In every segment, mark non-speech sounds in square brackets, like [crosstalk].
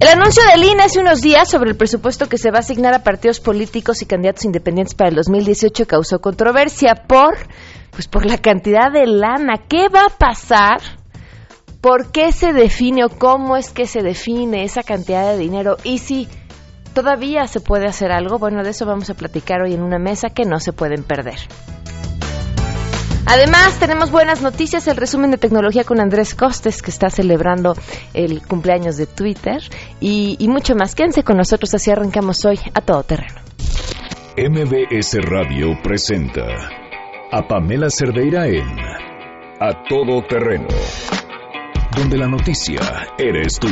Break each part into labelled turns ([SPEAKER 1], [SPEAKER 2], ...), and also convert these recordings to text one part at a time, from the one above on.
[SPEAKER 1] El anuncio del INE hace unos días sobre el presupuesto que se va a asignar a partidos políticos y candidatos independientes para el 2018 causó controversia por, pues por la cantidad de lana. ¿Qué va a pasar? ¿Por qué se define o cómo es que se define esa cantidad de dinero? Y si todavía se puede hacer algo, bueno, de eso vamos a platicar hoy en una mesa que no se pueden perder. Además, tenemos buenas noticias, el resumen de tecnología con Andrés Costes, que está celebrando el cumpleaños de Twitter, y, mucho más. Quédense con nosotros, así arrancamos hoy a todo terreno.
[SPEAKER 2] MBS Radio presenta a Pamela Cerdeira en A Todo Terreno, donde la noticia eres tú.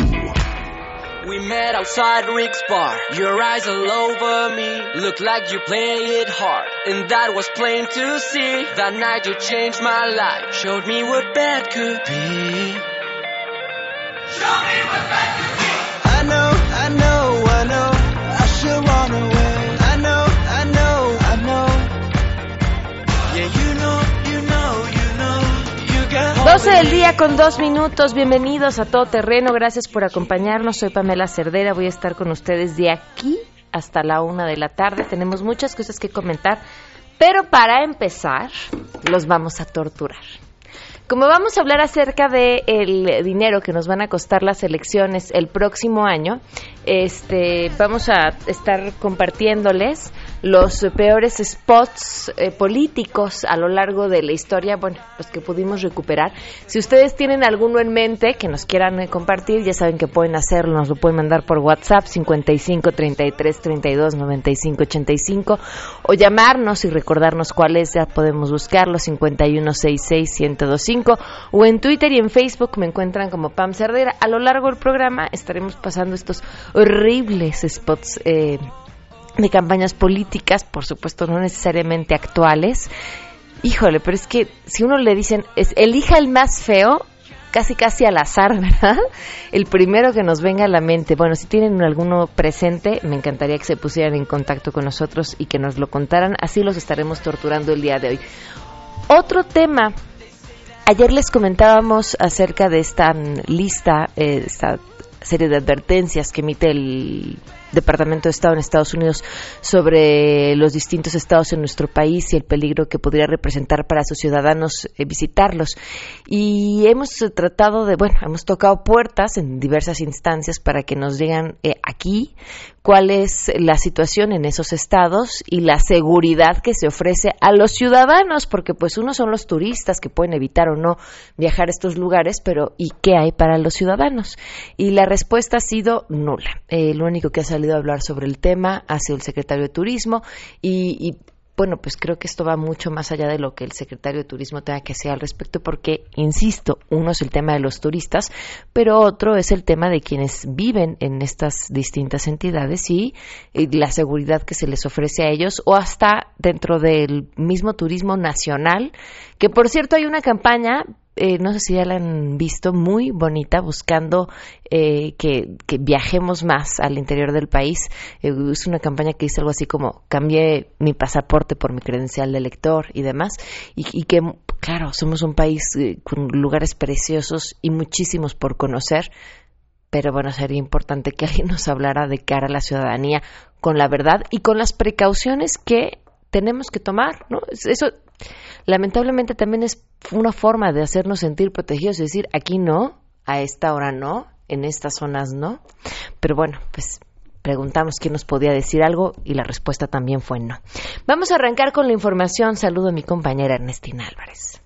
[SPEAKER 3] We met outside Rick's bar. Your eyes all over me. Look like you play it hard. And that was plain to see. That night you changed my life. Showed me what bad could be. Show me what bad could be.
[SPEAKER 1] 12 del día con dos minutos. Bienvenidos a Todo Terreno. Gracias por acompañarnos. Soy Pamela Cerdera. Voy a estar con ustedes de aquí hasta la una de la tarde. Tenemos muchas cosas que comentar. Pero para empezar, los vamos a torturar. Como vamos a hablar acerca del el dinero que nos van a costar las elecciones el próximo año, este, vamos a estar compartiéndoles los peores spots eh, políticos a lo largo de la historia, bueno, los que pudimos recuperar. Si ustedes tienen alguno en mente que nos quieran eh, compartir, ya saben que pueden hacerlo, nos lo pueden mandar por WhatsApp 55 33 32 95 85 o llamarnos y recordarnos cuál es, ya podemos buscarlo 51 66 1025 o en Twitter y en Facebook me encuentran como Pam Cerdera. A lo largo del programa estaremos pasando estos horribles spots eh, de campañas políticas, por supuesto no necesariamente actuales. Híjole, pero es que si uno le dicen, es, elija el más feo, casi casi al azar, [laughs] ¿verdad? El primero que nos venga a la mente. Bueno, si tienen alguno presente, me encantaría que se pusieran en contacto con nosotros y que nos lo contaran. Así los estaremos torturando el día de hoy. Otro tema. Ayer les comentábamos acerca de esta lista, eh, esta serie de advertencias que emite el Departamento de Estado en Estados Unidos sobre los distintos estados en nuestro país y el peligro que podría representar para sus ciudadanos eh, visitarlos. Y hemos eh, tratado de, bueno, hemos tocado puertas en diversas instancias para que nos digan eh, aquí cuál es la situación en esos estados y la seguridad que se ofrece a los ciudadanos, porque pues uno son los turistas que pueden evitar o no viajar a estos lugares, pero ¿y qué hay para los ciudadanos? Y la respuesta ha sido nula. Lo único que ha salido a hablar sobre el tema ha el secretario de Turismo y, bueno, pues creo que esto va mucho más allá de lo que el secretario de Turismo tenga que hacer al respecto, porque, insisto, uno es el tema de los turistas, pero otro es el tema de quienes viven en estas distintas entidades y la seguridad que se les ofrece a ellos, o hasta dentro del mismo turismo nacional, que por cierto hay una campaña eh, no sé si ya la han visto, muy bonita, buscando eh, que, que, viajemos más al interior del país. Eh, es una campaña que dice algo así como, cambié mi pasaporte por mi credencial de lector y demás, y, y que, claro, somos un país eh, con lugares preciosos y muchísimos por conocer, pero bueno, sería importante que alguien nos hablara de cara a la ciudadanía con la verdad y con las precauciones que tenemos que tomar, ¿no? Eso lamentablemente también es una forma de hacernos sentir protegidos, es decir, aquí no, a esta hora no, en estas zonas no. Pero bueno, pues preguntamos quién nos podía decir algo y la respuesta también fue no. Vamos a arrancar con la información. Saludo a mi compañera Ernestina Álvarez.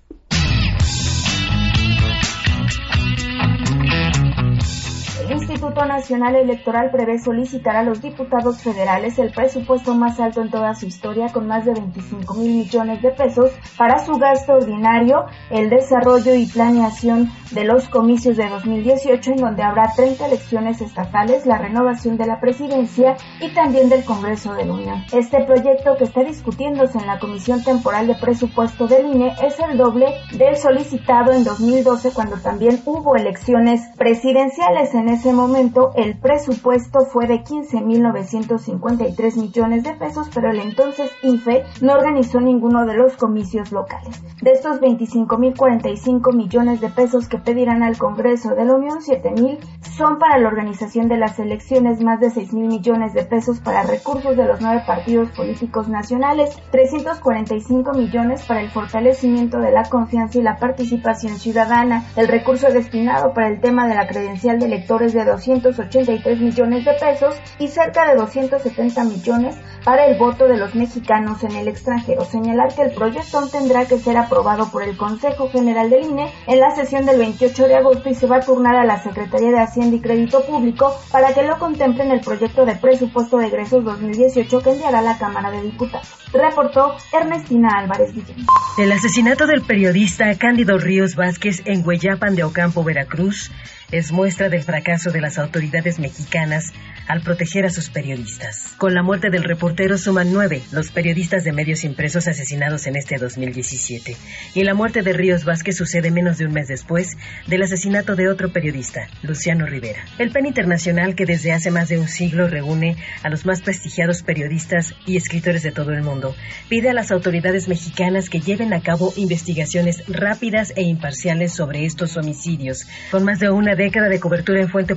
[SPEAKER 4] Instituto Nacional Electoral prevé solicitar a los diputados federales el presupuesto más alto en toda su historia con más de 25 mil millones de pesos para su gasto ordinario, el desarrollo y planeación de los comicios de 2018 en donde habrá 30 elecciones estatales, la renovación de la presidencia y también del Congreso de la Unión. Este proyecto que está discutiéndose en la Comisión Temporal de Presupuesto del INE es el doble del solicitado en 2012 cuando también hubo elecciones presidenciales en ese momento momento el presupuesto fue de 15.953 millones de pesos, pero el entonces IFE no organizó ninguno de los comicios locales. De estos 25.045 millones de pesos que pedirán al Congreso de la Unión, 7.000 son para la organización de las elecciones, más de 6.000 millones de pesos para recursos de los nueve partidos políticos nacionales, 345 millones para el fortalecimiento de la confianza y la participación ciudadana, el recurso destinado para el tema de la credencial de electores de 283 millones de pesos y cerca de 270 millones para el voto de los mexicanos en el extranjero. Señalar que el proyecto tendrá que ser aprobado por el Consejo General del INE en la sesión del 28 de agosto y se va a turnar a la Secretaría de Hacienda y Crédito Público para que lo contemple en el proyecto de presupuesto de egresos 2018 que enviará la Cámara de Diputados. Reportó Ernestina Álvarez Guillén.
[SPEAKER 5] El asesinato del periodista Cándido Ríos Vázquez en Hueyapan de Ocampo, Veracruz, es muestra del fracaso de las autoridades mexicanas al proteger a sus periodistas. Con la muerte del reportero suman nueve los periodistas de medios impresos asesinados en este 2017. Y la muerte de Ríos Vázquez sucede menos de un mes después del asesinato de otro periodista, Luciano Rivera. El PEN Internacional, que desde hace más de un siglo reúne a los más prestigiados periodistas y escritores de todo el mundo, pide a las autoridades mexicanas que lleven a cabo investigaciones rápidas e imparciales sobre estos homicidios, con más de una década de cobertura en fuente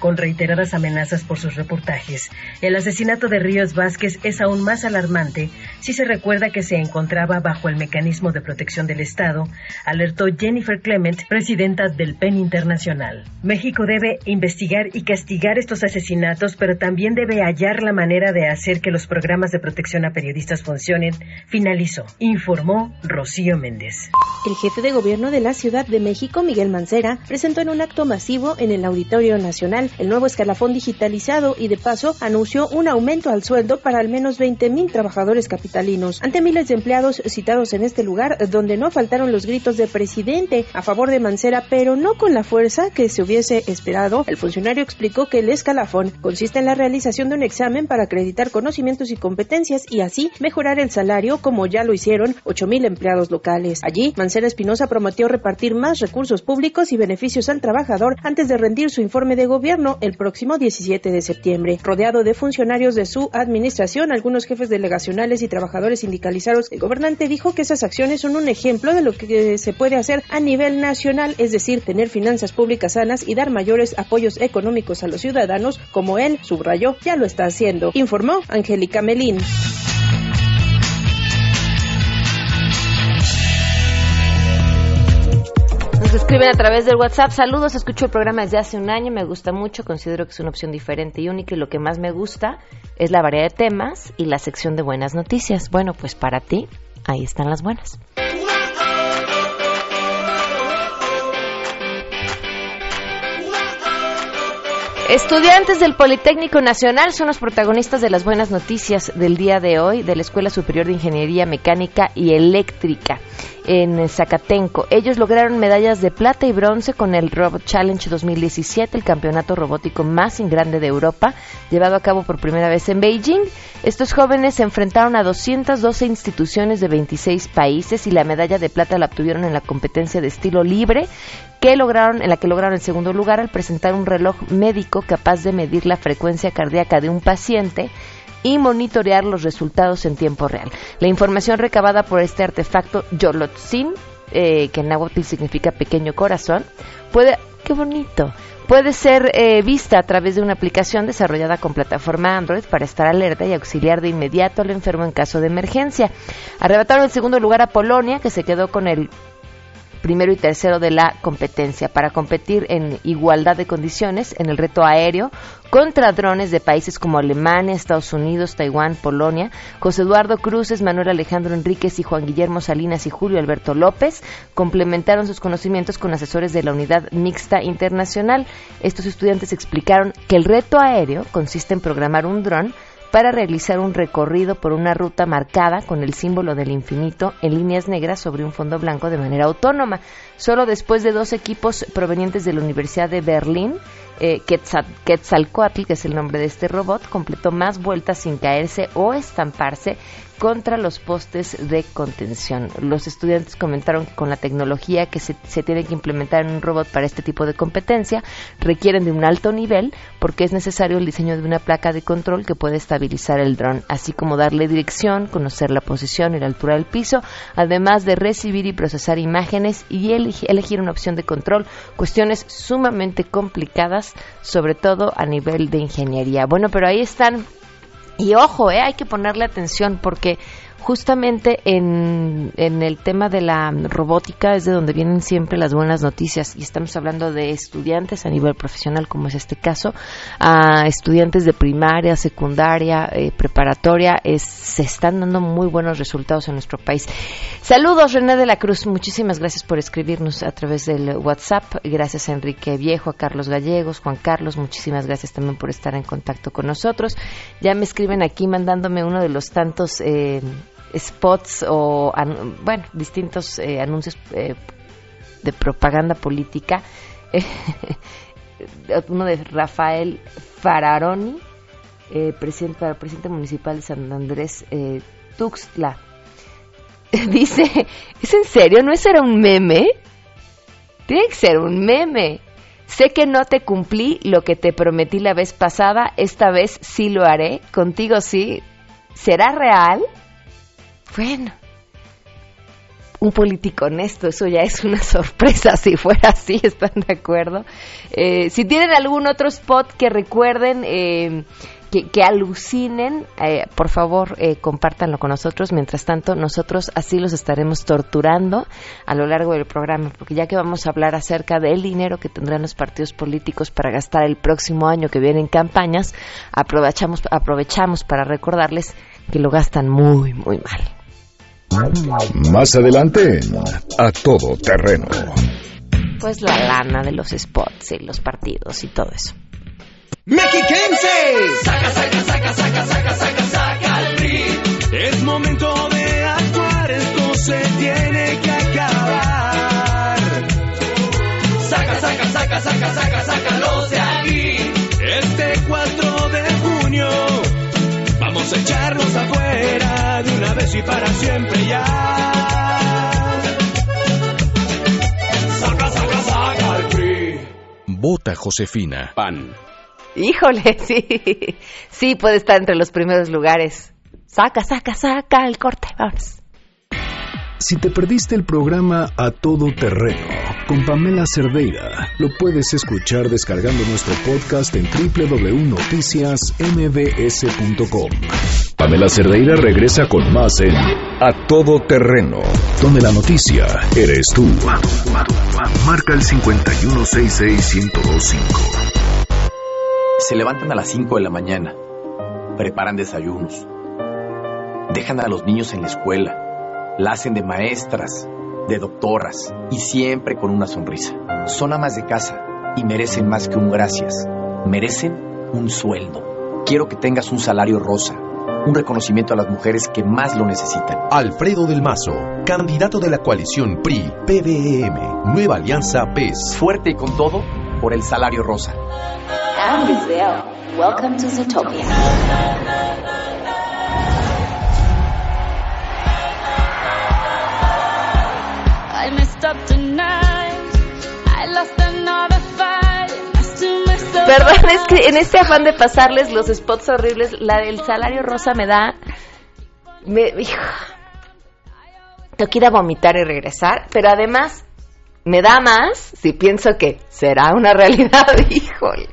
[SPEAKER 5] con reiteradas amenazas por sus reportajes. El asesinato de Ríos Vázquez es aún más alarmante si se recuerda que se encontraba bajo el mecanismo de protección del Estado, alertó Jennifer Clement, presidenta del PEN Internacional. México debe investigar y castigar estos asesinatos, pero también debe hallar la manera de hacer que los programas de protección a periodistas funcionen, finalizó, informó Rocío Méndez.
[SPEAKER 6] El jefe de gobierno de la Ciudad de México, Miguel Mancera, presentó en un acto masivo en el Auditorio Nacional el nuevo escalafón digitalizado y de paso anunció un aumento al sueldo para al menos 20 mil trabajadores capitalinos. Ante miles de empleados citados en este lugar, donde no faltaron los gritos de presidente a favor de Mancera, pero no con la fuerza que se hubiese esperado, el funcionario explicó que el escalafón consiste en la realización de un examen para acreditar conocimientos y competencias y así mejorar el salario como ya lo hicieron 8 mil empleados locales. Allí, Mancera Espinosa prometió repartir más recursos públicos y beneficios al trabajador antes de rendir su informe de gobierno el próximo 17 de septiembre. Rodeado de funcionarios de su administración, algunos jefes delegacionales y trabajadores sindicalizados, el gobernante dijo que esas acciones son un ejemplo de lo que se puede hacer a nivel nacional, es decir, tener finanzas públicas sanas y dar mayores apoyos económicos a los ciudadanos, como él subrayó, ya lo está haciendo, informó Angélica Melín.
[SPEAKER 1] Nos escriben a través del WhatsApp. Saludos, escucho el programa desde hace un año, me gusta mucho, considero que es una opción diferente y única y lo que más me gusta es la variedad de temas y la sección de buenas noticias. Bueno, pues para ti, ahí están las buenas. Estudiantes del Politécnico Nacional son los protagonistas de las buenas noticias del día de hoy de la Escuela Superior de Ingeniería Mecánica y Eléctrica en Zacatenco. Ellos lograron medallas de plata y bronce con el Robot Challenge 2017, el campeonato robótico más grande de Europa, llevado a cabo por primera vez en Beijing. Estos jóvenes se enfrentaron a 212 instituciones de 26 países y la medalla de plata la obtuvieron en la competencia de estilo libre que lograron, en la que lograron el segundo lugar al presentar un reloj médico capaz de medir la frecuencia cardíaca de un paciente y monitorear los resultados en tiempo real. La información recabada por este artefacto Yolotzin, eh, que en náhuatl significa pequeño corazón, puede, qué bonito, puede ser eh, vista a través de una aplicación desarrollada con plataforma Android para estar alerta y auxiliar de inmediato al enfermo en caso de emergencia. Arrebataron en segundo lugar a Polonia, que se quedó con el primero y tercero de la competencia para competir en igualdad de condiciones en el reto aéreo contra drones de países como Alemania, Estados Unidos, Taiwán, Polonia. José Eduardo Cruces, Manuel Alejandro Enríquez y Juan Guillermo Salinas y Julio Alberto López complementaron sus conocimientos con asesores de la Unidad Mixta Internacional. Estos estudiantes explicaron que el reto aéreo consiste en programar un dron para realizar un recorrido por una ruta marcada con el símbolo del infinito en líneas negras sobre un fondo blanco de manera autónoma. Solo después de dos equipos provenientes de la Universidad de Berlín, eh, Quetzalcoatl, que es el nombre de este robot, completó más vueltas sin caerse o estamparse contra los postes de contención. Los estudiantes comentaron que con la tecnología que se, se tiene que implementar en un robot para este tipo de competencia requieren de un alto nivel porque es necesario el diseño de una placa de control que puede estabilizar el dron, así como darle dirección, conocer la posición y la altura del piso, además de recibir y procesar imágenes y elegir una opción de control, cuestiones sumamente complicadas, sobre todo a nivel de ingeniería. Bueno, pero ahí están y ojo, eh, hay que ponerle atención porque justamente en, en, el tema de la robótica es de donde vienen siempre las buenas noticias y estamos hablando de estudiantes a nivel profesional como es este caso a estudiantes de primaria secundaria eh, preparatoria se están dando muy buenos resultados en nuestro país. Saludos René de la Cruz muchísimas gracias por escribirnos a través del WhatsApp. Gracias a Enrique Viejo a Carlos Gallegos Juan Carlos muchísimas gracias también por estar en contacto con nosotros. Ya me escriben aquí mandándome uno de los tantos eh, spots o, bueno, distintos eh, anuncios eh, de propaganda política. [laughs] Uno de Rafael Fararoni, eh, presidente, municipal de San Andrés Tuxtla. [laughs] Dice, ¿es en serio? ¿No es era un meme? Tiene que ser un meme. Sé que no te cumplí lo que te prometí la vez pasada, esta vez sí lo haré, contigo sí. ¿Será real? Bueno, un político honesto, eso ya es una [laughs] sorpresa si fuera así, ¿están de acuerdo? Eh, si tienen algún otro spot que recuerden, eh, que, alucinen, eh, por favor compártanlo con nosotros. Mientras tanto, nosotros así los estaremos torturando a lo largo del programa, porque ya que vamos a hablar acerca del dinero que tendrán los partidos políticos para gastar el próximo año que viene en campañas, aprovechamos, aprovechamos para recordarles que lo gastan muy, muy mal.
[SPEAKER 2] Más adelante, a todo terreno.
[SPEAKER 1] Pues la lana de los spots y los partidos y todo eso.
[SPEAKER 7] ¡Mexiquense! Saca, saca, saca, saca, saca, saca, saca el PRI. Es momento de actuar, esto se tiene que acabar. Saca, saca, saca, saca, saca, sácalos de aquí. Este 4 de junio vamos a echarnos afuera de una vez y para siempre ya. Saca, saca, saca el PRI.
[SPEAKER 2] Vota Josefina.
[SPEAKER 8] PAN.
[SPEAKER 1] Híjole, [laughs] sí. Sí, puede estar entre los primeros lugares. Saca, saca, saca el corte. Vamos.
[SPEAKER 2] Si te perdiste el programa A Todo Terreno con Pamela Cerdeira, lo puedes escuchar descargando nuestro podcast en www.noticiasmbs.com. Pamela Cerdeira regresa con más en A Todo Terreno, donde la noticia eres tú. Marca el 5166125.
[SPEAKER 9] Se levantan a las 5 de la mañana, preparan desayunos, dejan a los niños en la escuela la hacen de maestras, de doctoras y siempre con una sonrisa. Son amas de casa y merecen más que un gracias. Merecen un sueldo. Quiero que tengas un salario rosa, un reconocimiento a las mujeres que más lo necesitan.
[SPEAKER 10] Alfredo del Mazo, candidato de la coalición PRI, PDM, Nueva Alianza PES.
[SPEAKER 9] Fuerte y con todo por el salario rosa. welcome to
[SPEAKER 1] Perdón, es que en este afán de pasarles los spots horribles, la del salario rosa me da. Me. Hijo, tengo que ir a vomitar y regresar, pero además me da más si pienso que será una realidad, [laughs] híjole.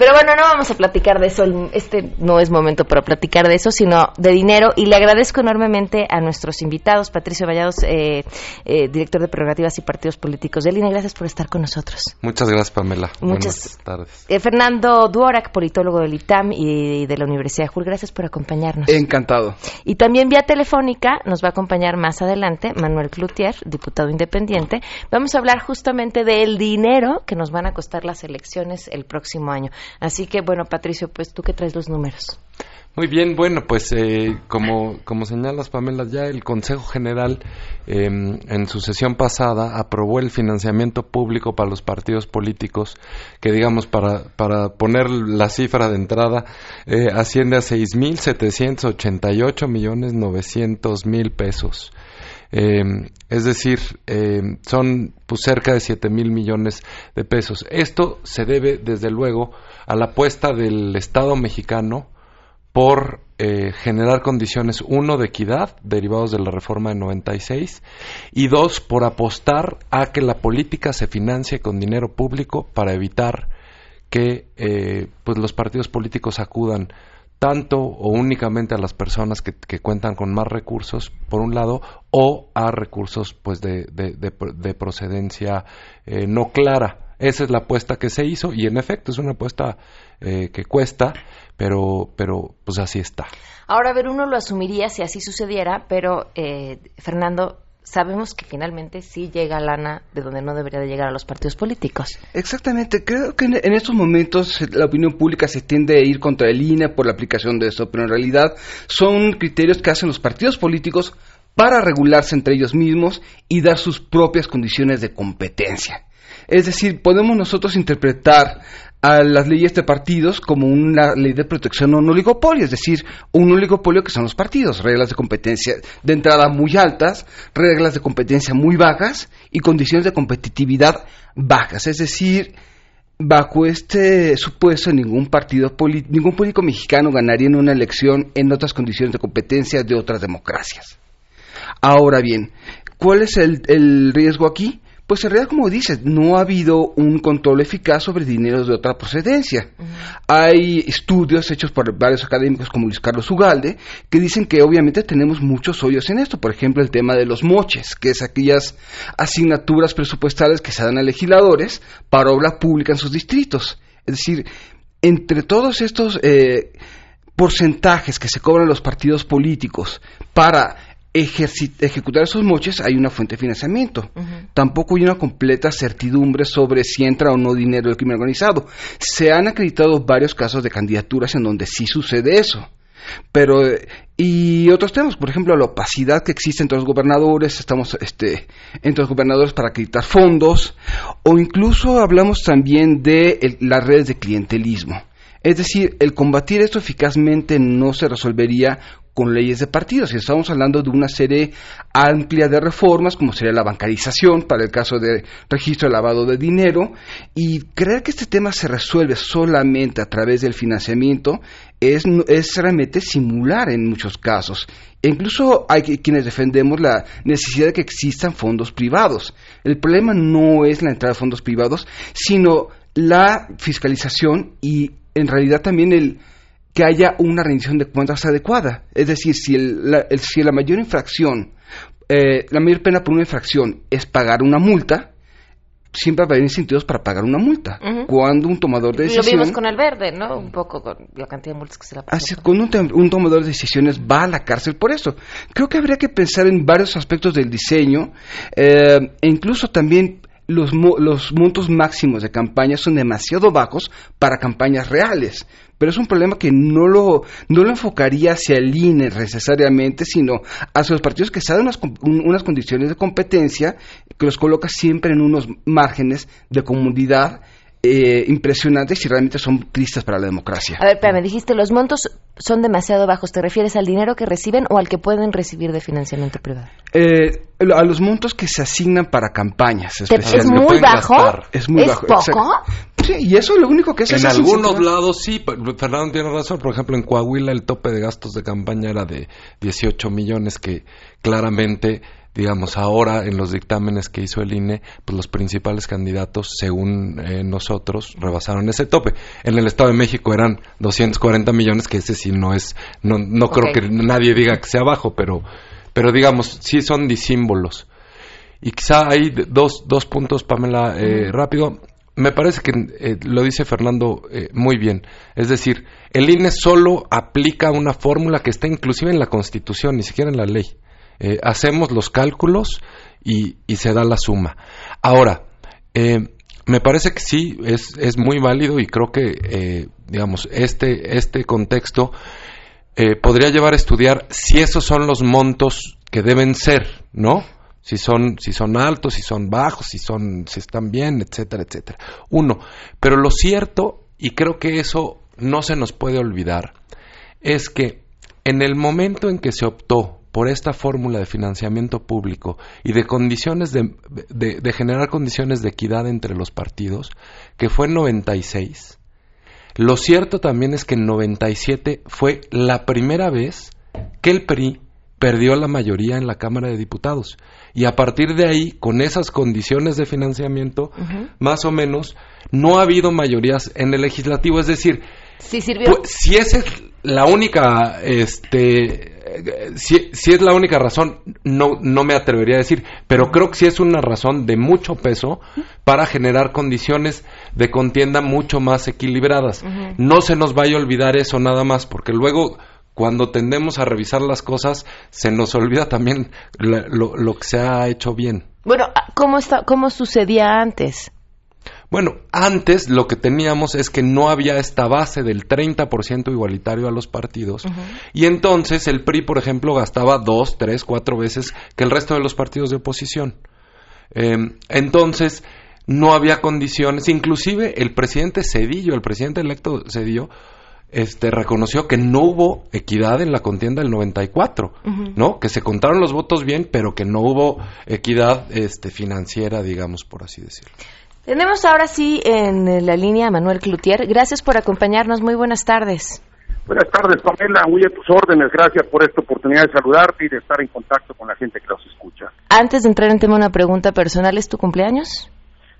[SPEAKER 1] Pero bueno, no vamos a platicar de eso. Este no es momento para platicar de eso, sino de dinero. Y le agradezco enormemente a nuestros invitados, Patricio Vallados, eh, eh, director de prerrogativas y partidos políticos del INE. Gracias por estar con nosotros.
[SPEAKER 8] Muchas gracias, Pamela.
[SPEAKER 1] Muchas Buenas tardes. Eh, Fernando Duorak, politólogo del ITAM y de la Universidad de Jul. Gracias por acompañarnos.
[SPEAKER 8] Encantado.
[SPEAKER 1] Y también vía telefónica nos va a acompañar más adelante Manuel Cloutier, diputado independiente. Vamos a hablar justamente del dinero que nos van a costar las elecciones el próximo año. Así que, bueno, Patricio, pues tú que traes los números.
[SPEAKER 8] Muy bien, bueno, pues eh, como, como señalas, Pamela, ya el Consejo General em, en su sesión pasada aprobó el financiamiento público para los partidos políticos, que digamos, para, para poner la cifra de entrada, eh, asciende a 6.788 millones 900 mil pesos. Em, es decir, em, son pues, cerca de 7 mil millones de pesos. Esto se debe, desde luego, a la apuesta del Estado mexicano por eh, generar condiciones, uno, de equidad, derivados de la reforma de 96, y dos, por apostar a que la política se financie con dinero público para evitar que eh, pues los partidos políticos acudan tanto o únicamente a las personas que, cuentan con más recursos, por un lado, o a recursos pues de, de, procedencia eh, no clara. Esa es la apuesta que se hizo y en efecto es una apuesta que cuesta, pero, pero pues así está.
[SPEAKER 1] Ahora, a ver, uno lo asumiría si así sucediera, pero eh, Fernando, sabemos que finalmente sí llega lana de donde no debería de llegar a los partidos políticos.
[SPEAKER 11] Exactamente, creo que en, estos momentos la opinión pública se tiende a ir contra el INE por la aplicación de eso, pero en realidad son criterios que hacen los partidos políticos para regularse entre ellos mismos y dar sus propias condiciones de competencia. Es decir, podemos nosotros interpretar a las leyes de partidos como una ley de protección a un oligopolio, es decir, un oligopolio que son los partidos, reglas de competencia de entrada muy altas, reglas de competencia muy bajas y condiciones de competitividad bajas, es decir, bajo este supuesto ningún partido ningún político mexicano ganaría en una elección en otras condiciones de competencia de otras democracias. Ahora bien, ¿cuál es el riesgo aquí? Pues en realidad, como dices, no ha habido un control eficaz sobre dineros de otra procedencia. Hay estudios hechos por varios académicos como Luis Carlos Ugalde que dicen que obviamente tenemos muchos hoyos en esto. Por ejemplo, el tema de los moches, que es aquellas asignaturas presupuestales que se dan a legisladores para obra pública en sus distritos. Es decir, entre todos estos eh, porcentajes que se cobran los partidos políticos para ejecutar esos moches hay una fuente de financiamiento. Tampoco hay una completa certidumbre sobre si entra o no dinero del crimen organizado. Se han acreditado varios casos de candidaturas en donde sí sucede eso. Pero, y otros temas, por ejemplo, la opacidad que existe entre los gobernadores, estamos este, entre los gobernadores para acreditar fondos, o incluso hablamos también de las redes de clientelismo. Es decir, el combatir esto eficazmente no se resolvería con leyes de partidos. Y estamos hablando de una serie amplia de reformas, como sería la bancarización para el caso de registro de lavado de dinero. Y creer que este tema se resuelve solamente a través del financiamiento es, es realmente simular en muchos casos. E incluso hay quienes defendemos la necesidad de que existan fondos privados. El problema no es la entrada de fondos privados, sino la fiscalización y en realidad también el que haya una rendición de cuentas adecuada. Es decir, si, la, si la mayor infracción, eh, la mayor pena por una infracción es pagar una multa, siempre va a haber incentivos para pagar una multa. Cuando un tomador de decisiones...
[SPEAKER 1] Lo vimos con el verde, ¿no? Un poco con la cantidad de multas que se le
[SPEAKER 11] Así, cuando un, tomador de decisiones va a la cárcel por eso. Creo que habría que pensar en varios aspectos del diseño eh, e incluso también los, los montos máximos de campaña son demasiado bajos para campañas reales. Pero es un problema que no lo, no lo enfocaría hacia el INE necesariamente, sino hacia los partidos que se dan unas, unas condiciones de competencia que los coloca siempre en unos márgenes de comunidad eh, impresionantes y realmente son tristes para la democracia.
[SPEAKER 1] A ver, pero me dijiste, los montos son demasiado bajos. ¿Te refieres al dinero que reciben o al que pueden recibir de financiamiento privado?
[SPEAKER 11] Eh, a los montos que se asignan para campañas.
[SPEAKER 1] ¿Es muy bajo?
[SPEAKER 11] Es muy bajo.
[SPEAKER 1] poco?
[SPEAKER 11] Sí, y eso es lo único que es.
[SPEAKER 8] En algunos lados sí, Fernando tiene razón. Por ejemplo, en Coahuila el tope de gastos de campaña era de 18 millones que claramente digamos, ahora en los dictámenes que hizo el INE, pues los principales candidatos, según eh, nosotros, rebasaron ese tope. En el Estado de México eran 240 millones, que ese sí no es, no, no creo que nadie diga que sea bajo, pero, pero digamos, sí son disímbolos. Y quizá hay dos, dos puntos, Pamela, eh, rápido. Me parece que eh, lo dice Fernando muy bien. Es decir, el INE solo aplica una fórmula que está inclusive en la Constitución, ni siquiera en la ley. Eh, hacemos los cálculos y, se da la suma. Ahora, eh, me parece que sí, es, es muy válido y creo que, eh, digamos, este, este contexto eh, podría llevar a estudiar si esos son los montos que deben ser, ¿no? Si son, si son altos, si son bajos, si son, si están bien, etcétera, etcétera. Uno. Pero lo cierto, y creo que eso no se nos puede olvidar, es que en el momento en que se optó por esta fórmula de financiamiento público y de condiciones de, de, de generar condiciones de equidad entre los partidos, que fue en 96, lo cierto también es que en 97 fue la primera vez que el PRI perdió la mayoría en la Cámara de Diputados. Y a partir de ahí, con esas condiciones de financiamiento, más o menos, no ha habido mayorías en el legislativo. Es decir,
[SPEAKER 1] Sí sirvió.
[SPEAKER 8] pues, si esa es la única, este, si, si es la única razón, no, no me atrevería a decir, pero creo que sí es una razón de mucho peso para generar condiciones de contienda mucho más equilibradas. No se nos vaya a olvidar eso nada más, porque luego cuando tendemos a revisar las cosas, se nos olvida también la- lo, lo que se ha hecho bien.
[SPEAKER 1] Bueno, ah, ¿cómo, está, ¿cómo sucedía antes?
[SPEAKER 8] Bueno, antes lo que teníamos es que no había esta base del 30% igualitario a los partidos y entonces el PRI, por ejemplo, gastaba dos, tres, cuatro veces que el resto de los partidos de oposición. Eh, entonces, no había condiciones, inclusive el presidente Cedillo, el presidente electo Cedillo, este, reconoció que no hubo equidad en la contienda del 94,
[SPEAKER 1] Ujú.
[SPEAKER 8] ¿no? Que se contaron los votos bien, pero que no hubo equidad este, financiera, digamos, por así decirlo.
[SPEAKER 1] Tenemos ahora sí en la línea a Manuel Cloutier. Gracias por acompañarnos. Muy buenas tardes.
[SPEAKER 12] Buenas tardes, Pamela. Muy a tus órdenes. Gracias por esta oportunidad de saludarte y de estar en contacto con la gente que nos escucha.
[SPEAKER 1] Antes de entrar en tema, una pregunta personal. ¿Es tu cumpleaños?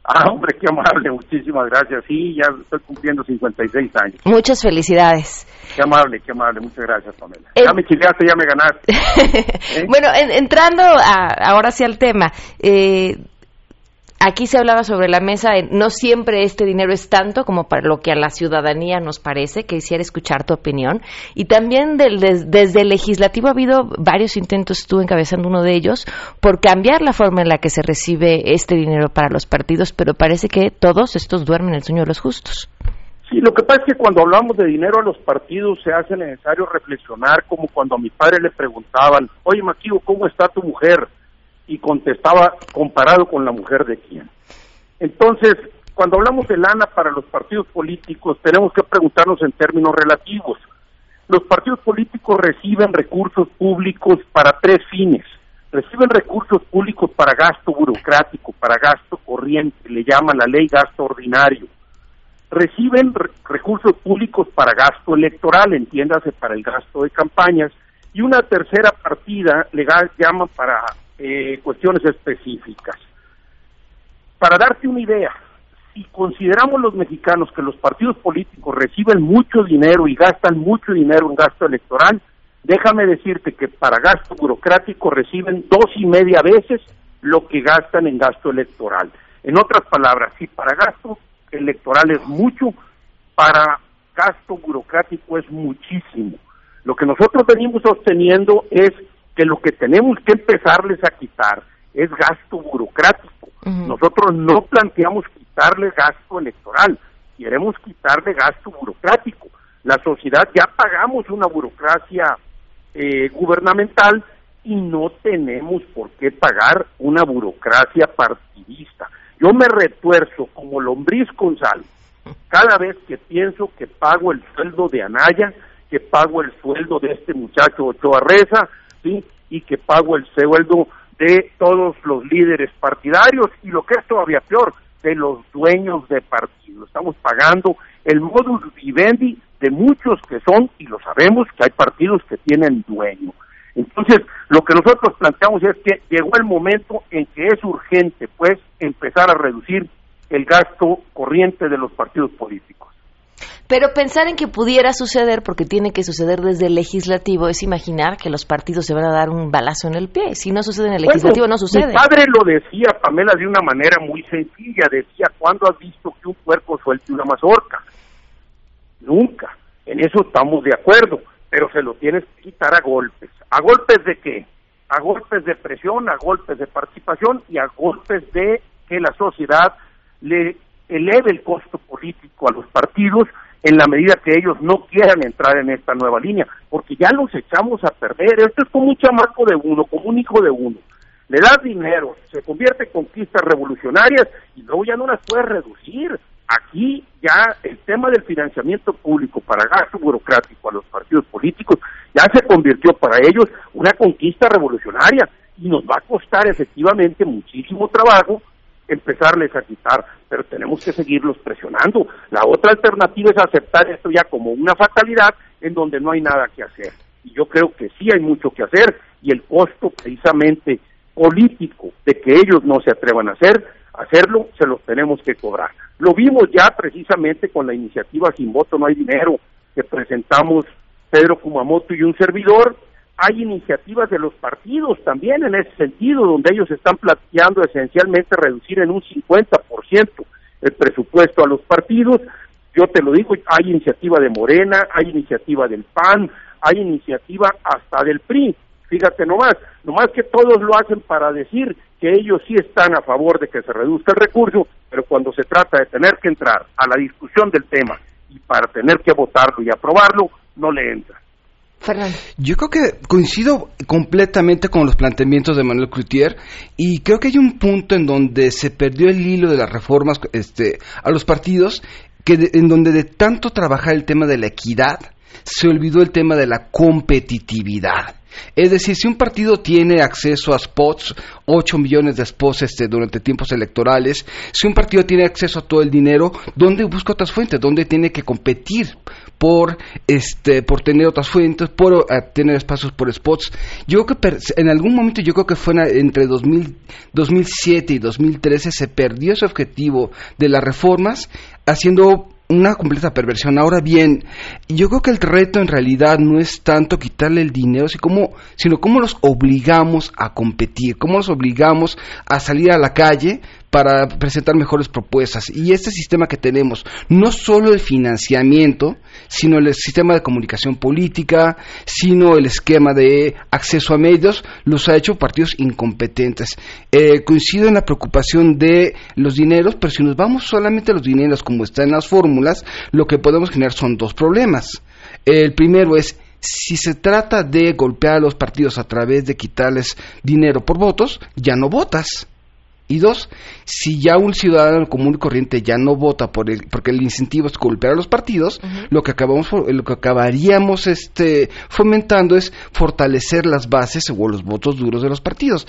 [SPEAKER 12] Ah, hombre, qué amable. Muchísimas gracias. Sí, ya estoy cumpliendo 56 años.
[SPEAKER 1] Muchas felicidades.
[SPEAKER 12] Qué amable, qué amable. Muchas gracias, Pamela.
[SPEAKER 1] Eh,
[SPEAKER 12] Ya me chileaste, ya me ganaste. [laughs] ¿Eh?
[SPEAKER 1] Bueno, en- entrando a- ahora sí al tema. eh, aquí se hablaba sobre la mesa, no siempre este dinero es tanto como para lo que a la ciudadanía nos parece, que quisiera escuchar tu opinión. Y también del- des- desde el legislativo ha habido varios intentos, tú encabezando uno de ellos, por cambiar la forma en la que se recibe este dinero para los partidos, pero parece que todos estos duermen el sueño de los justos.
[SPEAKER 12] Sí, lo que pasa es que cuando hablamos de dinero a los partidos se hace necesario reflexionar como cuando a mi padre le preguntaban, oye Maquillo, ¿cómo está tu mujer? Y contestaba, comparado con la mujer de quién. Entonces, cuando hablamos de lana para los partidos políticos, tenemos que preguntarnos en términos relativos. Los partidos políticos reciben recursos públicos para tres fines. Reciben recursos públicos para gasto burocrático, para gasto corriente, le llaman la ley gasto ordinario reciben re- recursos públicos para gasto electoral, entiéndase para el gasto de campañas, y una tercera partida legal llaman para eh, cuestiones específicas. Para darte una idea, si consideramos los mexicanos que los partidos políticos reciben mucho dinero y gastan mucho dinero en gasto electoral, déjame decirte que para gasto burocrático reciben dos y media veces lo que gastan en gasto electoral. En otras palabras, si para gasto electoral es mucho, para gasto burocrático es muchísimo. Lo que nosotros venimos sosteniendo es que lo que tenemos que empezarles a quitar es gasto burocrático. Nosotros no planteamos quitarle gasto electoral, queremos quitarle gasto burocrático. La sociedad ya pagamos una burocracia eh, gubernamental y no tenemos por qué pagar una burocracia partidista. Yo me retuerzo como lombriz Gonzalo cada vez que pienso que pago el sueldo de Anaya, que pago el sueldo de este muchacho Ochoa Reza, ¿sí? y que pago el sueldo de todos los líderes partidarios y lo que es todavía peor, de los dueños de partidos. Estamos pagando el modus vivendi de muchos que son, y lo sabemos, que hay partidos que tienen dueño. Entonces, lo que nosotros planteamos es que llegó el momento en que es urgente, pues, empezar a reducir el gasto corriente de los partidos políticos.
[SPEAKER 1] Pero pensar en que pudiera suceder, porque tiene que suceder desde el legislativo, es imaginar que los partidos se van a dar un balazo en el pie. Si no sucede en el legislativo,
[SPEAKER 12] Bueno,
[SPEAKER 1] no sucede.
[SPEAKER 12] Mi padre lo decía, Pamela, de una manera muy sencilla. Decía, ¿cuándo has visto que un puerco suelte una mazorca? Nunca. En eso estamos de acuerdo, pero se lo tienes que quitar a golpes. ¿A golpes de qué? A golpes de presión, a golpes de participación y a golpes de que la sociedad le eleve el costo político a los partidos en la medida que ellos no quieran entrar en esta nueva línea, porque ya los echamos a perder. Esto es como un chamaco de uno, como un hijo de uno. Le das dinero, se convierte en conquistas revolucionarias y luego ya no las puedes reducir. Aquí ya el tema del financiamiento público para gasto burocrático a los partidos políticos ya se convirtió para ellos una conquista revolucionaria y nos va a costar efectivamente muchísimo trabajo empezarles a quitar, pero tenemos que seguirlos presionando. La otra alternativa es aceptar esto ya como una fatalidad en donde no hay nada que hacer. Y yo creo que sí hay mucho que hacer y el costo precisamente político de que ellos no se atrevan a hacer, hacerlo, se los tenemos que cobrar. Lo vimos ya precisamente con la iniciativa Sin Voto No Hay Dinero que presentamos Pedro Kumamoto y un servidor, hay iniciativas de los partidos también en ese sentido, donde ellos están planteando esencialmente reducir en un 50% el presupuesto a los partidos. Yo te lo digo, hay iniciativa de Morena, hay iniciativa del PAN, hay iniciativa hasta del PRI. Fíjate nomás, nomás que todos lo hacen para decir que ellos sí están a favor de que se reduzca el recurso, pero cuando se trata de tener que entrar a la discusión del tema y para tener que votarlo y aprobarlo, no le entra.
[SPEAKER 11] Yo creo que coincido completamente con los planteamientos de Manuel Cloutier y creo que hay un punto en donde se perdió el hilo de las reformas este, a los partidos, que en donde de tanto trabajar el tema de la equidad, se olvidó el tema de la competitividad. Es decir, si un partido tiene acceso a spots, 8 millones de spots este, durante tiempos electorales, si un partido tiene acceso a todo el dinero, ¿dónde busca otras fuentes? ¿Dónde tiene que competir por, este, por tener otras fuentes, por eh, tener espacios por spots? Yo creo que en algún momento, yo creo que fue entre 2000, 2007 y 2013 se perdió ese objetivo de las reformas haciendo una completa perversión. Ahora bien, yo creo que el reto en realidad no es tanto quitarle el dinero, sino cómo los obligamos a competir, cómo los obligamos a salir a la calle para presentar mejores propuestas. Y este sistema que tenemos, no solo el financiamiento, sino el sistema de comunicación política, sino el esquema de acceso a medios, los ha hecho partidos incompetentes. Eh, coincido en la preocupación de los dineros, pero si nos vamos solamente a los dineros como está en las fórmulas, lo que podemos generar son dos problemas. El primero es si se trata de golpear a los partidos a través de quitarles dinero por votos, ya no votas. Y dos, si ya un ciudadano común y corriente ya no vota por el, porque el incentivo es golpear a los partidos, lo que acabamos lo que acabaríamos este fomentando es fortalecer las bases o los votos duros de los partidos.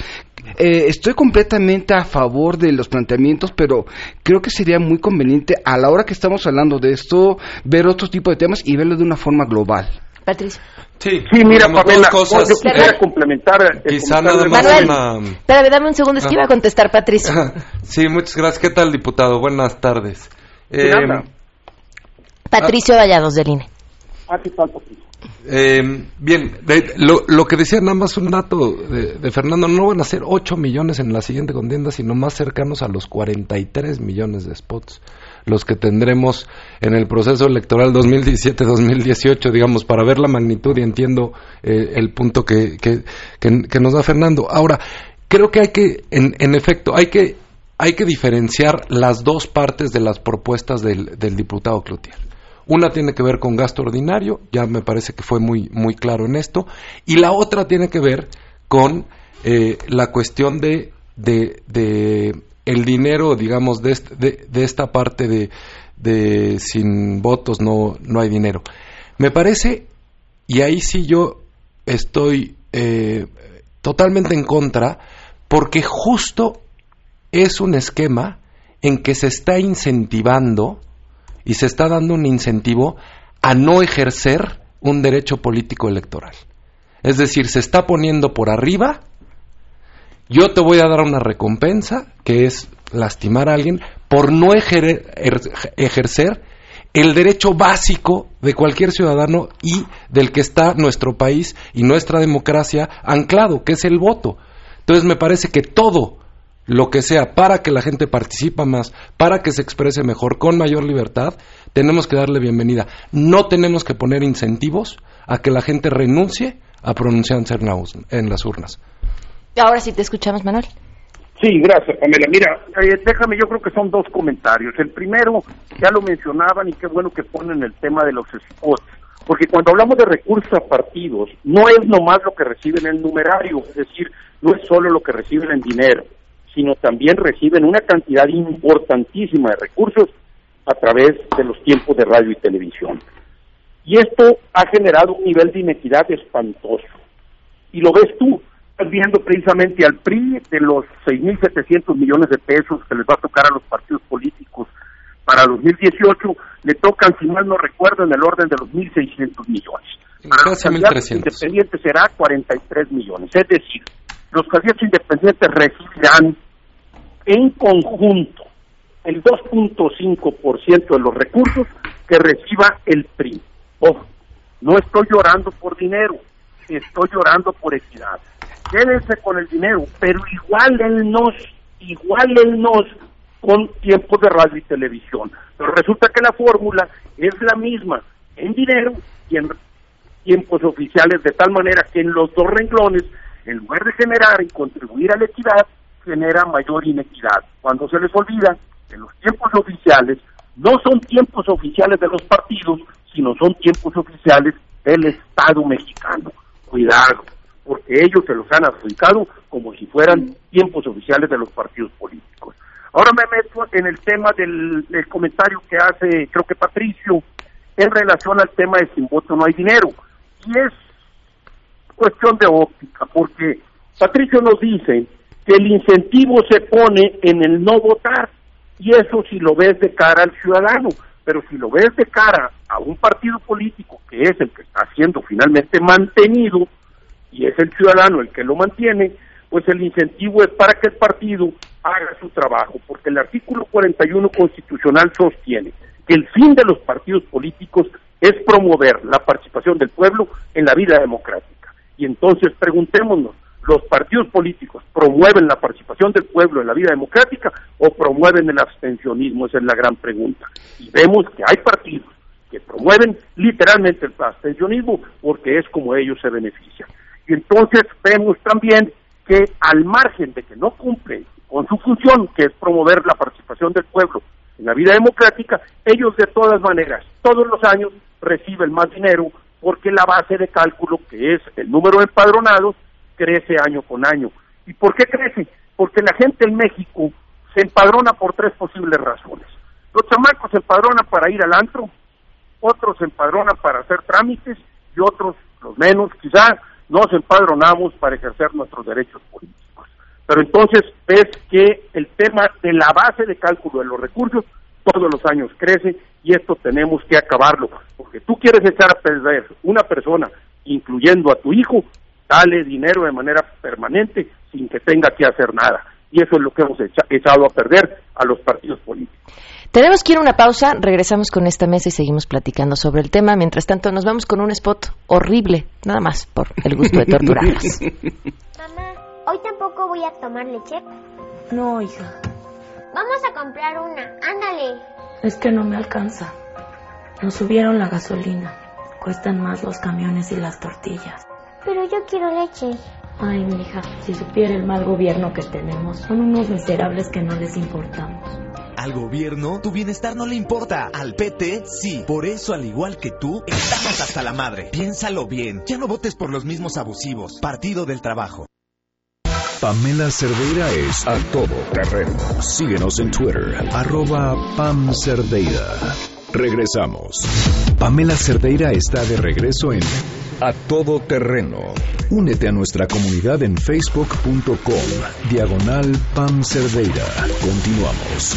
[SPEAKER 11] Eh, estoy completamente a favor de los planteamientos, pero creo que sería muy conveniente a la hora que estamos hablando de esto ver otro tipo de temas y verlo de una forma global.
[SPEAKER 1] Patricia.
[SPEAKER 8] Sí,
[SPEAKER 12] Sí, mira, Pamela,
[SPEAKER 8] cosas.
[SPEAKER 12] yo quisiera complementar. eh,
[SPEAKER 8] Quizá nada
[SPEAKER 12] de
[SPEAKER 8] más
[SPEAKER 1] Manuel.
[SPEAKER 8] una...
[SPEAKER 1] Espérame, dame un segundo, es que
[SPEAKER 8] Ah.
[SPEAKER 1] iba a contestar Patricia. [laughs]
[SPEAKER 8] Sí, muchas gracias. ¿Qué tal, diputado? Buenas tardes. Eh.
[SPEAKER 1] Patricio Vallados del INE.
[SPEAKER 8] Eh, bien, de- lo, lo que decía nada más un dato de, de Fernando, no van a ser 8 millones en la siguiente contienda, sino más cercanos a los 43 millones de spots, los que tendremos en el proceso electoral 2017-2018, digamos, para ver la magnitud y entiendo eh, el punto que, que, nos da Fernando. Ahora, creo que hay que, en, en efecto, hay que, hay que diferenciar las dos partes de las propuestas del, del diputado Cloutier. Una tiene que ver con gasto ordinario, ya me parece que fue muy, muy claro en esto, y la otra tiene que ver con eh, la cuestión de, de, de el dinero, digamos, de, est- de, de esta parte de, de sin votos no, no hay dinero. Me parece, y ahí sí yo estoy eh, totalmente en contra, porque justo es un esquema en que se está incentivando y se está dando un incentivo a no ejercer un derecho político electoral. Es decir, se está poniendo por arriba, yo te voy a dar una recompensa, que es lastimar a alguien, por no er- ejercer el derecho básico de cualquier ciudadano y del que está nuestro país y nuestra democracia anclado, que es el voto. Entonces me parece que todo lo que sea para que la gente participa más, para que se exprese mejor, con mayor libertad, tenemos que darle bienvenida. No tenemos que poner incentivos a que la gente renuncie a pronunciarse en las urnas.
[SPEAKER 1] Ahora sí te escuchamos, Manuel.
[SPEAKER 12] Sí, gracias, Pamela. Mira, eh, déjame, yo creo que son dos comentarios. El primero, ya lo mencionaban y qué bueno que ponen el tema de los spots. Porque cuando hablamos de recursos a partidos, no es nomás lo que reciben en el numerario, es decir, no es solo lo que reciben en dinero, sino también reciben una cantidad importantísima de recursos a través de los tiempos de radio y televisión. Y esto ha generado un nivel de inequidad espantoso. Y lo ves tú, viendo precisamente al PRI de los 6.700 millones de pesos que les va a tocar a los partidos políticos para 2018, le tocan, si mal no recuerdo, en el orden de los 1.600 millones. Para los candidatos
[SPEAKER 8] 1.300.
[SPEAKER 12] independientes será 43 millones. Es decir, los candidatos independientes recibirán en conjunto el 2.5% de los recursos que reciba el PRI. Ojo, no estoy llorando por dinero, estoy llorando por equidad. Quédense con el dinero, pero igual él nos, igual él nos con tiempos de radio y televisión. Pero resulta que la fórmula es la misma en dinero y en tiempos oficiales, de tal manera que en los dos renglones, en lugar de generar y contribuir a la equidad, genera mayor inequidad. Cuando se les olvida que los tiempos oficiales no son tiempos oficiales de los partidos, sino son tiempos oficiales del Estado mexicano. Cuidado, porque ellos se los han adjudicado como si fueran tiempos oficiales de los partidos políticos. Ahora me meto en el tema del, comentario que hace, creo que Patricio, en relación al tema de sin voto no hay dinero. Y es cuestión de óptica, porque Patricio nos dice que el incentivo se pone en el no votar, y eso si lo ves de cara al ciudadano, pero si lo ves de cara a un partido político que es el que está siendo finalmente mantenido, y es el ciudadano el que lo mantiene, pues el incentivo es para que el partido haga su trabajo, porque el artículo 41 constitucional sostiene que el fin de los partidos políticos es promover la participación del pueblo en la vida democrática. Y entonces preguntémonos, ¿los partidos políticos promueven la participación del pueblo en la vida democrática o promueven el abstencionismo? Esa es la gran pregunta. Y vemos que hay partidos que promueven literalmente el abstencionismo porque es como ellos se benefician. Y entonces vemos también que al margen de que no cumplen con su función, que es promover la participación del pueblo en la vida democrática, ellos de todas maneras, todos los años reciben más dinero porque la base de cálculo, que es el número de empadronados, crece año con año. ¿Y por qué crece? Porque la gente en México se empadrona por tres posibles razones. Los chamacos se empadronan para ir al antro, otros se empadronan para hacer trámites y otros, los menos quizá, nos empadronamos para ejercer nuestros derechos políticos. Pero entonces ves que el tema de la base de cálculo de los recursos todos los años crece y esto tenemos que acabarlo, porque tú quieres echar a perder una persona, incluyendo a tu hijo, dale dinero de manera permanente sin que tenga que hacer nada. Y eso es lo que hemos echa- echado a perder a los partidos políticos.
[SPEAKER 1] Tenemos que ir a una pausa, regresamos con esta mesa y seguimos platicando sobre el tema. Mientras tanto, nos vamos con un spot horrible, nada más por el gusto de torturarnos. [laughs]
[SPEAKER 13] Mamá, hoy tampoco voy a tomar leche.
[SPEAKER 14] No, hija,
[SPEAKER 13] Vamos a comprar una. Ándale.
[SPEAKER 14] es que no me alcanza. Nos subieron la gasolina. Cuestan más los camiones y las tortillas.
[SPEAKER 13] Pero yo quiero leche.
[SPEAKER 14] Ay, mija, si supiera el mal gobierno que tenemos, son unos miserables que no les importamos.
[SPEAKER 15] Al gobierno, tu bienestar no le importa. Al PT, sí. Por eso, al igual que tú, estamos hasta la madre. Piénsalo bien. Ya no votes por los mismos abusivos. Partido del Trabajo.
[SPEAKER 2] Pamela Cerdeira es a todo terreno. Síguenos en Twitter, arroba Pam Cerdeira. Regresamos. Pamela Cerdeira está de regreso en A Todo Terreno. Únete a nuestra comunidad en facebook.com, diagonal Pam Cerdeira. Continuamos.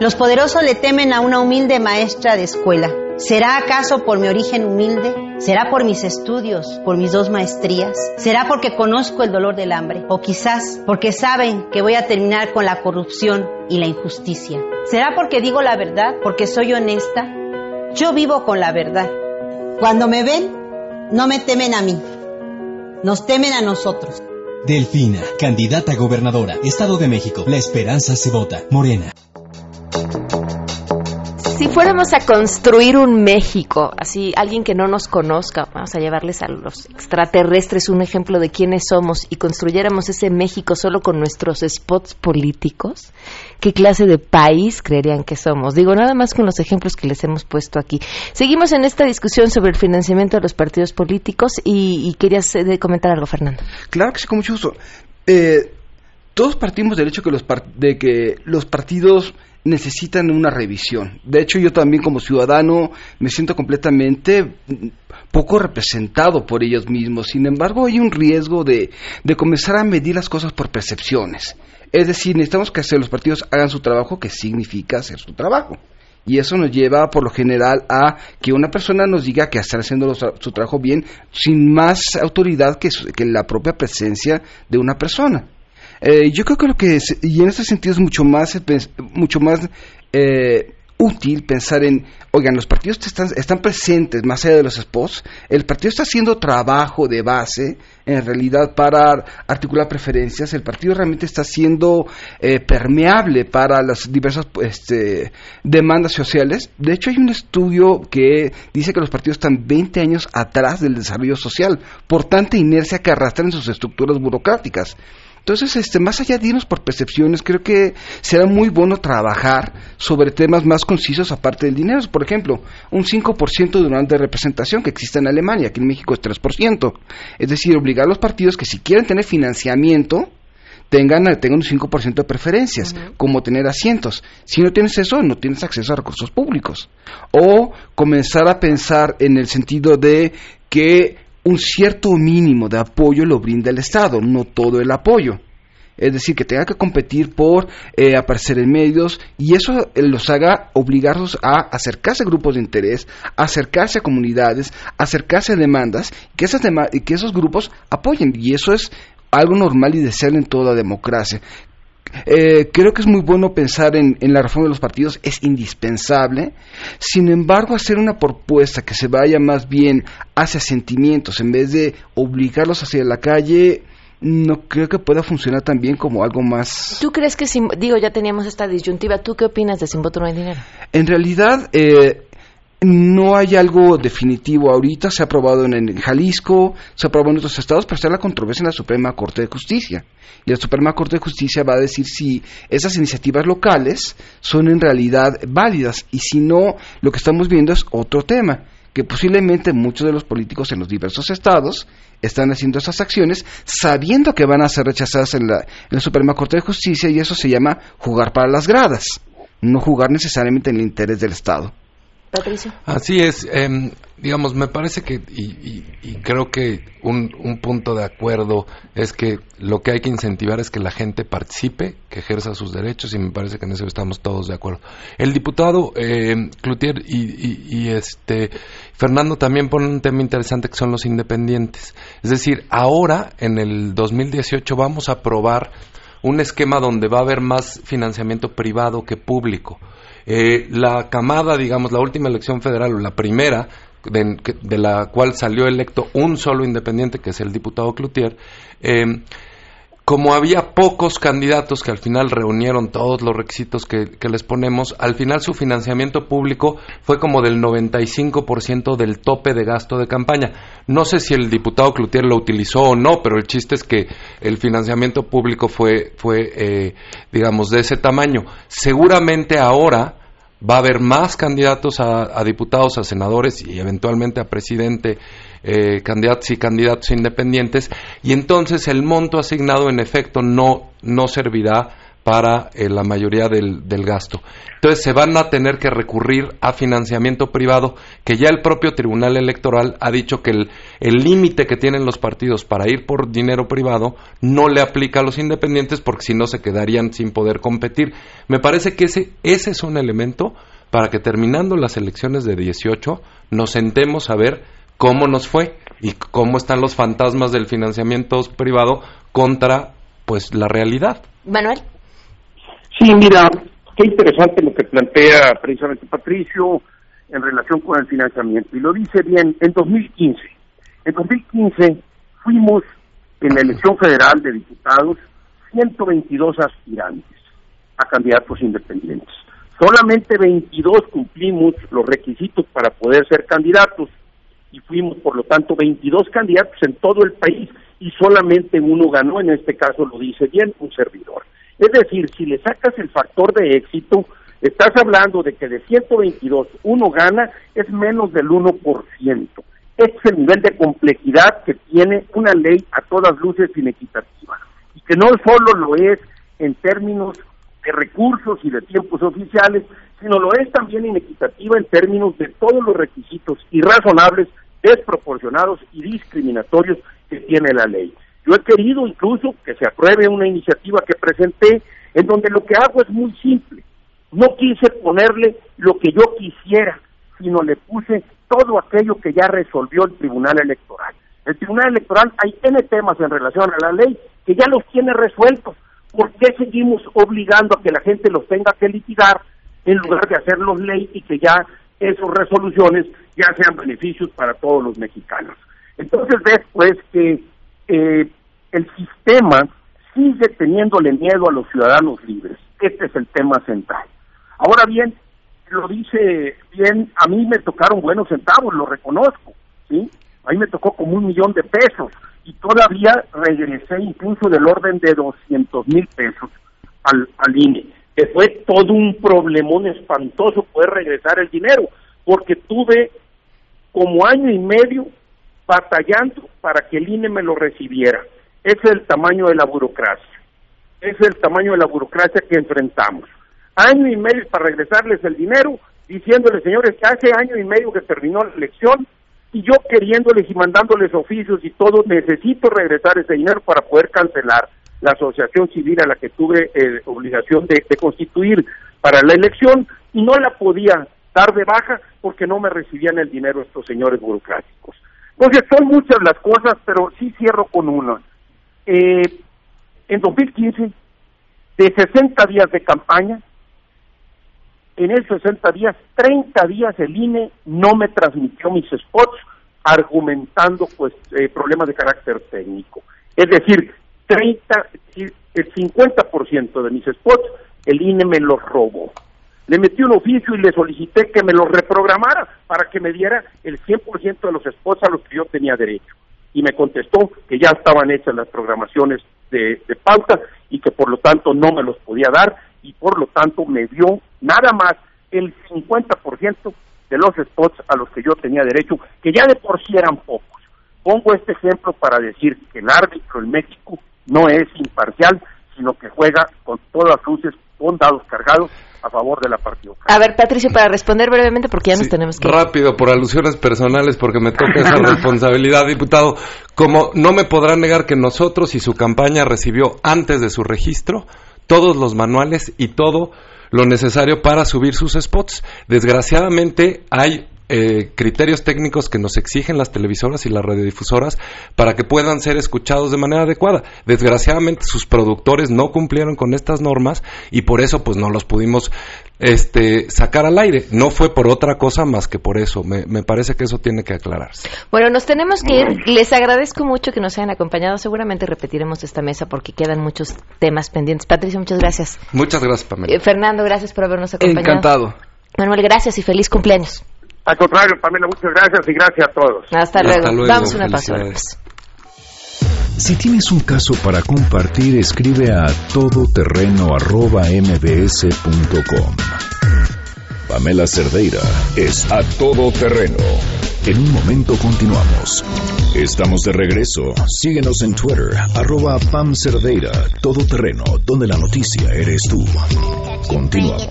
[SPEAKER 16] Los poderosos le temen a una humilde maestra de escuela. ¿Será acaso por mi origen humilde? ¿Será por mis estudios, por mis dos maestrías? ¿Será porque conozco el dolor del hambre? ¿O quizás porque saben que voy a terminar con la corrupción y la injusticia? ¿Será porque digo la verdad, porque soy honesta? Yo vivo con la verdad. Cuando me ven, no me temen a mí, nos temen a nosotros.
[SPEAKER 17] Delfina, candidata a gobernadora, Estado de México. La esperanza se vota. Morena.
[SPEAKER 1] Si fuéramos a construir un México, así alguien que no nos conozca, vamos a llevarles a los extraterrestres un ejemplo de quiénes somos y construyéramos ese México solo con nuestros spots políticos, ¿qué clase de país creerían que somos? Digo, nada más con los ejemplos que les hemos puesto aquí. Seguimos en esta discusión sobre el financiamiento de los partidos políticos y, y querías eh, comentar algo, Fernando.
[SPEAKER 11] Claro que sí, con mucho gusto. Eh, todos partimos del hecho que los de que los partidos necesitan una revisión. De hecho, yo también como ciudadano me siento completamente poco representado por ellos mismos. Sin embargo, hay un riesgo de, de comenzar a medir las cosas por percepciones. Es decir, necesitamos que los partidos hagan su trabajo, que significa hacer su trabajo. Y eso nos lleva, por lo general, a que una persona nos diga que está haciendo su trabajo bien, sin más autoridad que, que la propia presencia de una persona. Eh, yo creo que lo que es, y en ese sentido es mucho más, eh, mucho más eh, útil pensar en, oigan, los partidos están, están presentes más allá de los spots, el partido está haciendo trabajo de base en realidad para articular preferencias, el partido realmente está siendo permeable para las diversas este, demandas sociales. De hecho, hay un estudio que dice que los partidos están 20 años atrás del desarrollo social, por tanta inercia que arrastran sus estructuras burocráticas. Entonces, este, más allá de irnos por percepciones, creo que será muy bueno trabajar sobre temas más concisos aparte del dinero. Por ejemplo, un 5% de una de representación que existe en Alemania, que en México es 3%. Es decir, obligar a los partidos que si quieren tener financiamiento, tengan, tengan un 5% de preferencias, como tener asientos. Si no tienes eso, no tienes acceso a recursos públicos. O comenzar a pensar en el sentido de que un cierto mínimo de apoyo lo brinda el Estado, no todo el apoyo. Es decir, que tenga que competir por eh, aparecer en medios y eso eh, los haga obligarlos a acercarse a grupos de interés, acercarse a comunidades, acercarse a demandas que, esas que esos grupos apoyen. Y eso es algo normal y deseable en toda democracia. Eh, creo que es muy bueno pensar en, la reforma de los partidos, es indispensable. Sin embargo, hacer una propuesta que se vaya más bien hacia sentimientos en vez de obligarlos hacia la calle, no creo que pueda funcionar también como algo más.
[SPEAKER 1] ¿Tú crees que, digo, ya teníamos esta disyuntiva, ¿tú qué opinas de sin voto no hay dinero?
[SPEAKER 11] En realidad, eh, no hay algo definitivo ahorita, se ha aprobado en, Jalisco, se ha aprobado en otros estados, pero está la controversia en la Suprema Corte de Justicia. Y la Suprema Corte de Justicia va a decir si esas iniciativas locales son en realidad válidas y si no, lo que estamos viendo es otro tema, que posiblemente muchos de los políticos en los diversos estados están haciendo esas acciones sabiendo que van a ser rechazadas en la, en la Suprema Corte de Justicia y eso se llama jugar para las gradas, no jugar necesariamente en el interés del Estado.
[SPEAKER 1] Patricio.
[SPEAKER 8] Así es, em, digamos, me parece que, y, creo que un, punto de acuerdo es que lo que hay que incentivar es que la gente participe, que ejerza sus derechos, y me parece que en eso estamos todos de acuerdo. El diputado eh, Cloutier y, este Fernando también ponen un tema interesante que son los independientes. Es decir, ahora, en el 2018, vamos a aprobar un esquema donde va a haber más financiamiento privado que público. Eh, la camada, digamos, la última elección federal, o la primera, de, la cual salió electo un solo independiente, que es el diputado Cloutier, eh, como había pocos candidatos que al final reunieron todos los requisitos que, les ponemos, al final su financiamiento público fue como del 95% del tope de gasto de campaña. No sé si el diputado Cloutier lo utilizó o no, pero el chiste es que el financiamiento público fue, fue eh, digamos, de ese tamaño. Seguramente ahora va a haber más candidatos a, diputados, a senadores y eventualmente a presidente, eh, candidatos y candidatos independientes, y entonces el monto asignado en efecto no, no servirá para eh, la mayoría del, gasto. Entonces se van a tener que recurrir a financiamiento privado, que ya el propio Tribunal Electoral ha dicho que el límite que tienen los partidos para ir por dinero privado no le aplica a los independientes porque si no se quedarían sin poder competir. Me parece que ese, ese es un elemento para que terminando las elecciones de 18 nos sentemos a ver cómo nos fue y cómo están los fantasmas del financiamiento privado contra pues la realidad.
[SPEAKER 1] Manuel.
[SPEAKER 12] Sí, mira, qué interesante lo que plantea precisamente Patricio en relación con el financiamiento. Y lo dice bien, en 2015. En 2015 fuimos en la elección federal de diputados 122 aspirantes a candidatos independientes. Solamente 22 cumplimos los requisitos para poder ser candidatos y fuimos, por lo tanto, 22 candidatos en todo el país y solamente uno ganó, en este caso lo dice bien, un servidor. Es decir, si le sacas el factor de éxito, estás hablando de que de 122 uno gana, es menos del 1%. Este es el nivel de complejidad que tiene una ley a todas luces inequitativa y que no solo lo es en términos de recursos y de tiempos oficiales, sino lo es también inequitativa en términos de todos los requisitos irrazonables, desproporcionados y discriminatorios que tiene la ley. Yo he querido incluso que se apruebe una iniciativa que presenté en donde lo que hago es muy simple. No quise ponerle lo que yo quisiera, sino le puse todo aquello que ya resolvió el Tribunal Electoral. El Tribunal Electoral hay N temas en relación a la ley que ya los tiene resueltos. ¿Por qué seguimos obligando a que la gente los tenga que litigar en lugar de hacerlos ley y que ya esas resoluciones ya sean beneficios para todos los mexicanos? Entonces ves pues que eh, el sistema sigue teniéndole miedo a los ciudadanos libres. Este es el tema central. Ahora bien, lo dice bien, a mí me tocaron buenos centavos, lo reconozco, ¿sí? A mí me tocó como un millón de pesos y todavía regresé incluso del orden de 200 mil pesos al, al INE, que fue todo un problemón espantoso poder regresar el dinero, porque tuve como año y medio batallando para que el INE me lo recibiera. Ese es el tamaño de la burocracia. Ese es el tamaño de la burocracia que enfrentamos. Año y medio para regresarles el dinero, diciéndoles, señores, que hace año y medio que terminó la elección, y yo queriéndoles y mandándoles oficios y todo, necesito regresar ese dinero para poder cancelar la asociación civil a la que tuve eh, obligación de, de constituir para la elección y no la podía dar de baja porque no me recibían el dinero estos señores burocráticos. Entonces son muchas las cosas, pero sí cierro con una. Eh, en 2015, de 60 días de campaña, en esos 60 días, 30 días el INE no me transmitió mis spots argumentando pues eh, problemas de carácter técnico. Es decir, 30, el 50% de mis spots el INE me los robó. Le metí un oficio y le solicité que me lo reprogramara para que me diera el 100% de los spots a los que yo tenía derecho. Y me contestó que ya estaban hechas las programaciones de, de pauta y que por lo tanto no me los podía dar y por lo tanto me dio nada más el 50% de los spots a los que yo tenía derecho, que ya de por sí eran pocos. Pongo este ejemplo para decir que el árbitro en México no es imparcial, sino que juega con todas luces, con dados cargados a favor de la partida.
[SPEAKER 1] A ver, Patricio, para responder brevemente, porque ya nos tenemos que...
[SPEAKER 8] Rápido, por alusiones personales, porque me toca esa [laughs] responsabilidad, diputado. Como no me podrá negar que nosotros y su campaña recibió antes de su registro todos los manuales y todo lo necesario para subir sus spots. Desgraciadamente hay eh, criterios técnicos que nos exigen las televisoras y las radiodifusoras para que puedan ser escuchados de manera adecuada. Desgraciadamente sus productores no cumplieron con estas normas y por eso pues no los pudimos este sacar al aire. No fue por otra cosa más que por eso. Me, me parece que eso tiene que aclararse.
[SPEAKER 1] Bueno, nos tenemos que ir. Les agradezco mucho que nos hayan acompañado. Seguramente repetiremos esta mesa porque quedan muchos temas pendientes. Patricio, muchas gracias.
[SPEAKER 8] Muchas gracias, Pamela.
[SPEAKER 1] Eh, Fernando, gracias por habernos acompañado.
[SPEAKER 11] Encantado.
[SPEAKER 1] Manuel, gracias y feliz cumpleaños.
[SPEAKER 12] Al contrario, Pamela, muchas gracias y gracias a todos.
[SPEAKER 1] Hasta, luego. Vamos a una pausa.
[SPEAKER 2] Si tienes un caso para compartir, escribe a todoterreno.mbs.com. Pamela Cerdeira es a todo terreno. En un momento continuamos. Estamos de regreso. Síguenos en Twitter, arroba Pam Cerdeira, todo terreno, donde la noticia eres tú. Continuamos.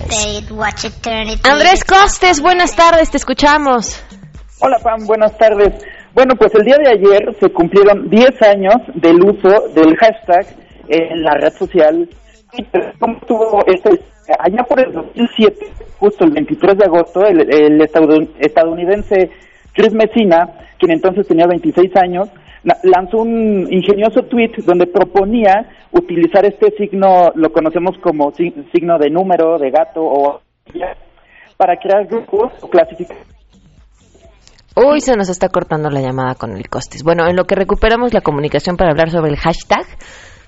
[SPEAKER 1] Andrés Costes, buenas tardes, te escuchamos.
[SPEAKER 18] Hola Pam, buenas tardes. Bueno, pues el día de ayer se cumplieron 10 años del uso del hashtag en la red social Twitter. ¿Cómo estuvo esto? Allá por el 2007, justo el 23 de agosto, el, el estadoun- estadounidense Chris Messina, quien entonces tenía 26 años, lanzó un ingenioso tweet donde proponía utilizar este signo, lo conocemos como si- signo de número, de gato o para crear grupos o clasificar
[SPEAKER 1] Uy, se nos está cortando la llamada con el Costes. Bueno, en lo que recuperamos la comunicación para hablar sobre el hashtag,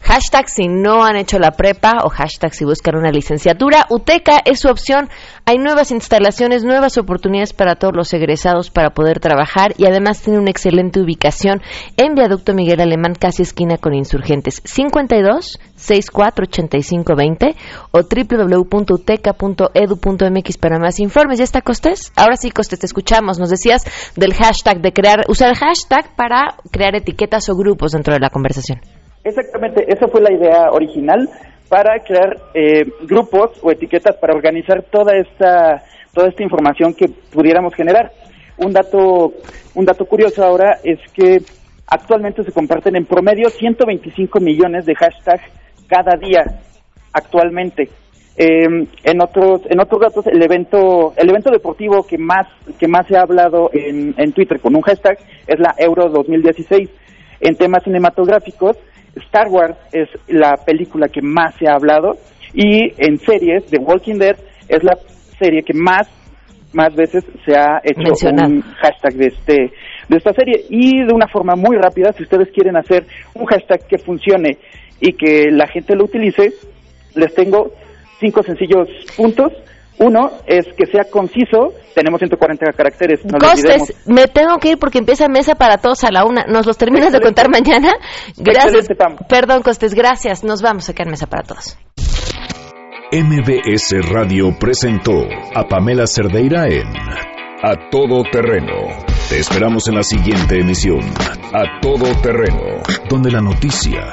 [SPEAKER 1] Hashtag si no han hecho la prepa o hashtag si buscan una licenciatura. UTECA es su opción. Hay nuevas instalaciones, nuevas oportunidades para todos los egresados para poder trabajar y además tiene una excelente ubicación en Viaducto Miguel Alemán, casi esquina con Insurgentes. 52 64 85 20 o www.uteca.edu.mx para más informes. ¿Ya está Costés? Ahora sí, Costés, te escuchamos. Nos decías del hashtag, de crear, usar el hashtag para crear etiquetas o grupos dentro de la conversación.
[SPEAKER 18] Exactamente, esa fue la idea original para crear eh, grupos o etiquetas para organizar toda esta toda esta información que pudiéramos generar. Un dato un dato curioso ahora es que actualmente se comparten en promedio 125 millones de hashtags cada día actualmente. Eh, en otros en otros datos el evento el evento deportivo que más que más se ha hablado en, en Twitter con un hashtag es la Euro 2016 en temas cinematográficos Star Wars es la película que más se ha hablado y en series The Walking Dead es la serie que más más veces se ha hecho un hashtag de este de esta serie. Y de una forma muy rápida si ustedes quieren hacer un hashtag que funcione y que la gente lo utilice les tengo cinco sencillos puntos uno es que sea conciso, tenemos 140 caracteres. No
[SPEAKER 1] Costes, me tengo que ir porque empieza mesa para todos a la una. ¿Nos los terminas de contar mañana? Gracias. Perdón, Costes, gracias. Nos vamos a quedar mesa para todos.
[SPEAKER 2] MBS Radio presentó a Pamela Cerdeira en A Todo Terreno. Te esperamos en la siguiente emisión, A Todo Terreno, donde la noticia